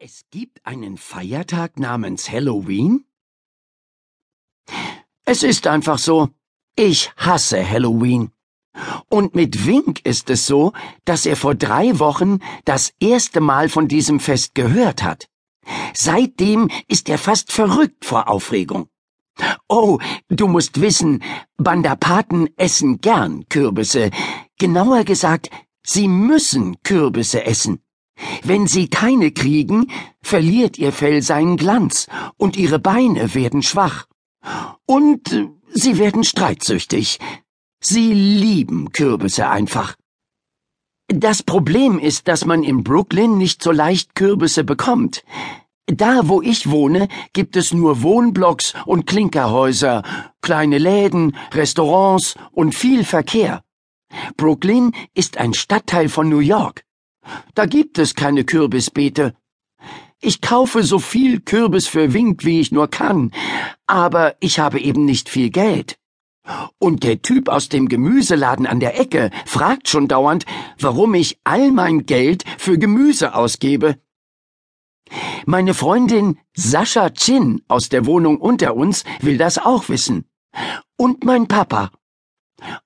Es gibt einen Feiertag namens Halloween? Es ist einfach so. Ich hasse Halloween. Und mit Wink ist es so, dass er vor drei Wochen das erste Mal von diesem Fest gehört hat. Seitdem ist er fast verrückt vor Aufregung. Oh, du musst wissen, Bandapaten essen gern Kürbisse. Genauer gesagt, sie müssen Kürbisse essen. Wenn sie keine kriegen, verliert ihr Fell seinen Glanz und ihre Beine werden schwach. Und sie werden streitsüchtig. Sie lieben Kürbisse einfach. Das Problem ist, dass man in Brooklyn nicht so leicht Kürbisse bekommt. Da, wo ich wohne, gibt es nur Wohnblocks und Klinkerhäuser, kleine Läden, Restaurants und viel Verkehr. Brooklyn ist ein Stadtteil von New York. Da gibt es keine Kürbisbeete. Ich kaufe so viel Kürbis für Wink, wie ich nur kann, aber ich habe eben nicht viel Geld. Und der Typ aus dem Gemüseladen an der Ecke fragt schon dauernd, warum ich all mein Geld für Gemüse ausgebe. Meine Freundin Sascha Chin aus der Wohnung unter uns will das auch wissen. Und mein Papa.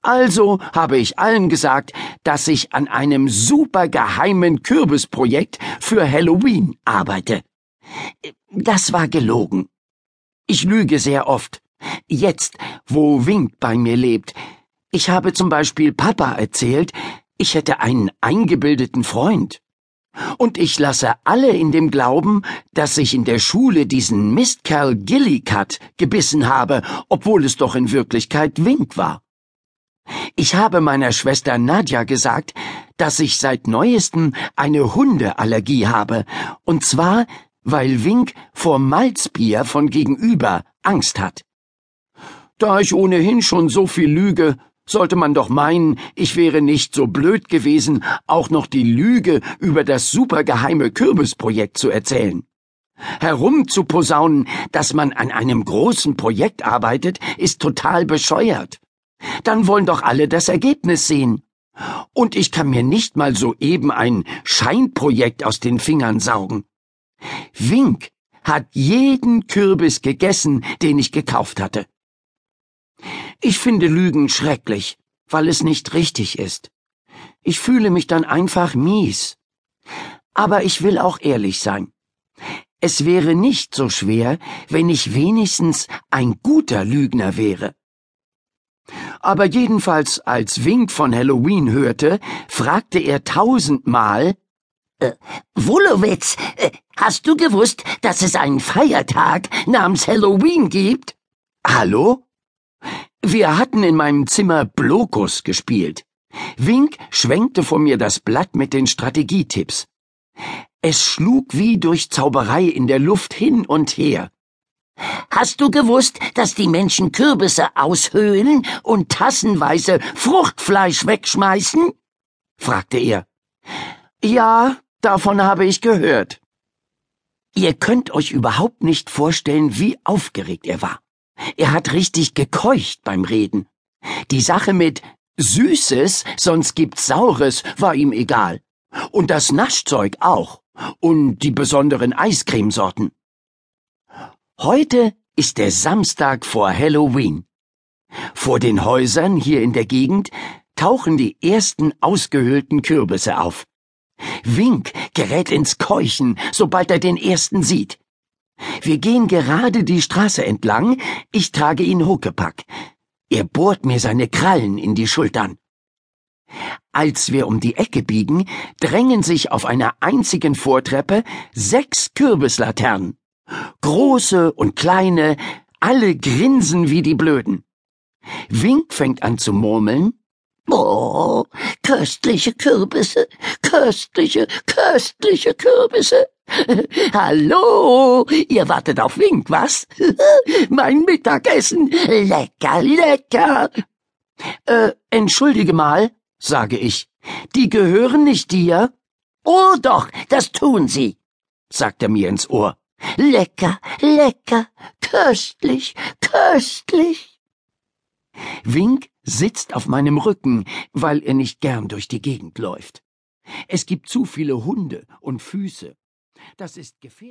Also habe ich allen gesagt, dass ich an einem supergeheimen Kürbisprojekt für Halloween arbeite. Das war gelogen. Ich lüge sehr oft. Jetzt, wo Wink bei mir lebt. Ich habe zum Beispiel Papa erzählt, ich hätte einen eingebildeten Freund. Und ich lasse alle in dem Glauben, dass ich in der Schule diesen Mistkerl Gillicut gebissen habe, obwohl es doch in Wirklichkeit Wink war. Ich habe meiner Schwester Nadja gesagt, dass ich seit neuestem eine Hundeallergie habe, und zwar, weil Wink vor Malzbier von gegenüber Angst hat. Da ich ohnehin schon so viel lüge, sollte man doch meinen, ich wäre nicht so blöd gewesen, auch noch die Lüge über das supergeheime Kürbisprojekt zu erzählen. Herumzuposaunen, dass man an einem großen Projekt arbeitet, ist total bescheuert. Dann wollen doch alle das Ergebnis sehen. Und ich kann mir nicht mal soeben ein Scheinprojekt aus den Fingern saugen. Wink hat jeden Kürbis gegessen, den ich gekauft hatte. Ich finde Lügen schrecklich, weil es nicht richtig ist. Ich fühle mich dann einfach mies. Aber ich will auch ehrlich sein. Es wäre nicht so schwer, wenn ich wenigstens ein guter Lügner wäre. Aber jedenfalls, als Wink von Halloween hörte, fragte er tausendmal, äh, Wolowitz, äh, hast du gewusst, dass es einen Feiertag namens Halloween gibt? Hallo? Wir hatten in meinem Zimmer Blokus gespielt. Wink schwenkte vor mir das Blatt mit den Strategietipps. Es schlug wie durch Zauberei in der Luft hin und her. Hast du gewusst, dass die Menschen Kürbisse aushöhlen und tassenweise Fruchtfleisch wegschmeißen? fragte er. Ja, davon habe ich gehört. Ihr könnt euch überhaupt nicht vorstellen, wie aufgeregt er war. Er hat richtig gekeucht beim Reden. Die Sache mit Süßes, sonst gibt's Saures war ihm egal. Und das Naschzeug auch. Und die besonderen Eiscremesorten. Heute ist der Samstag vor Halloween. Vor den Häusern hier in der Gegend tauchen die ersten ausgehöhlten Kürbisse auf. Wink gerät ins Keuchen, sobald er den ersten sieht. Wir gehen gerade die Straße entlang, ich trage ihn Huckepack. Er bohrt mir seine Krallen in die Schultern. Als wir um die Ecke biegen, drängen sich auf einer einzigen Vortreppe sechs Kürbislaternen. Große und kleine, alle grinsen wie die Blöden. Wink fängt an zu murmeln. Oh, köstliche Kürbisse, köstliche, köstliche Kürbisse. Hallo, ihr wartet auf Wink, was? mein Mittagessen, lecker, lecker. Äh, entschuldige mal, sage ich, die gehören nicht dir? Oh doch, das tun sie, sagt er mir ins Ohr. Lecker, lecker, köstlich, köstlich. Wink sitzt auf meinem Rücken, weil er nicht gern durch die Gegend läuft. Es gibt zu viele Hunde und Füße. Das ist gefährlich.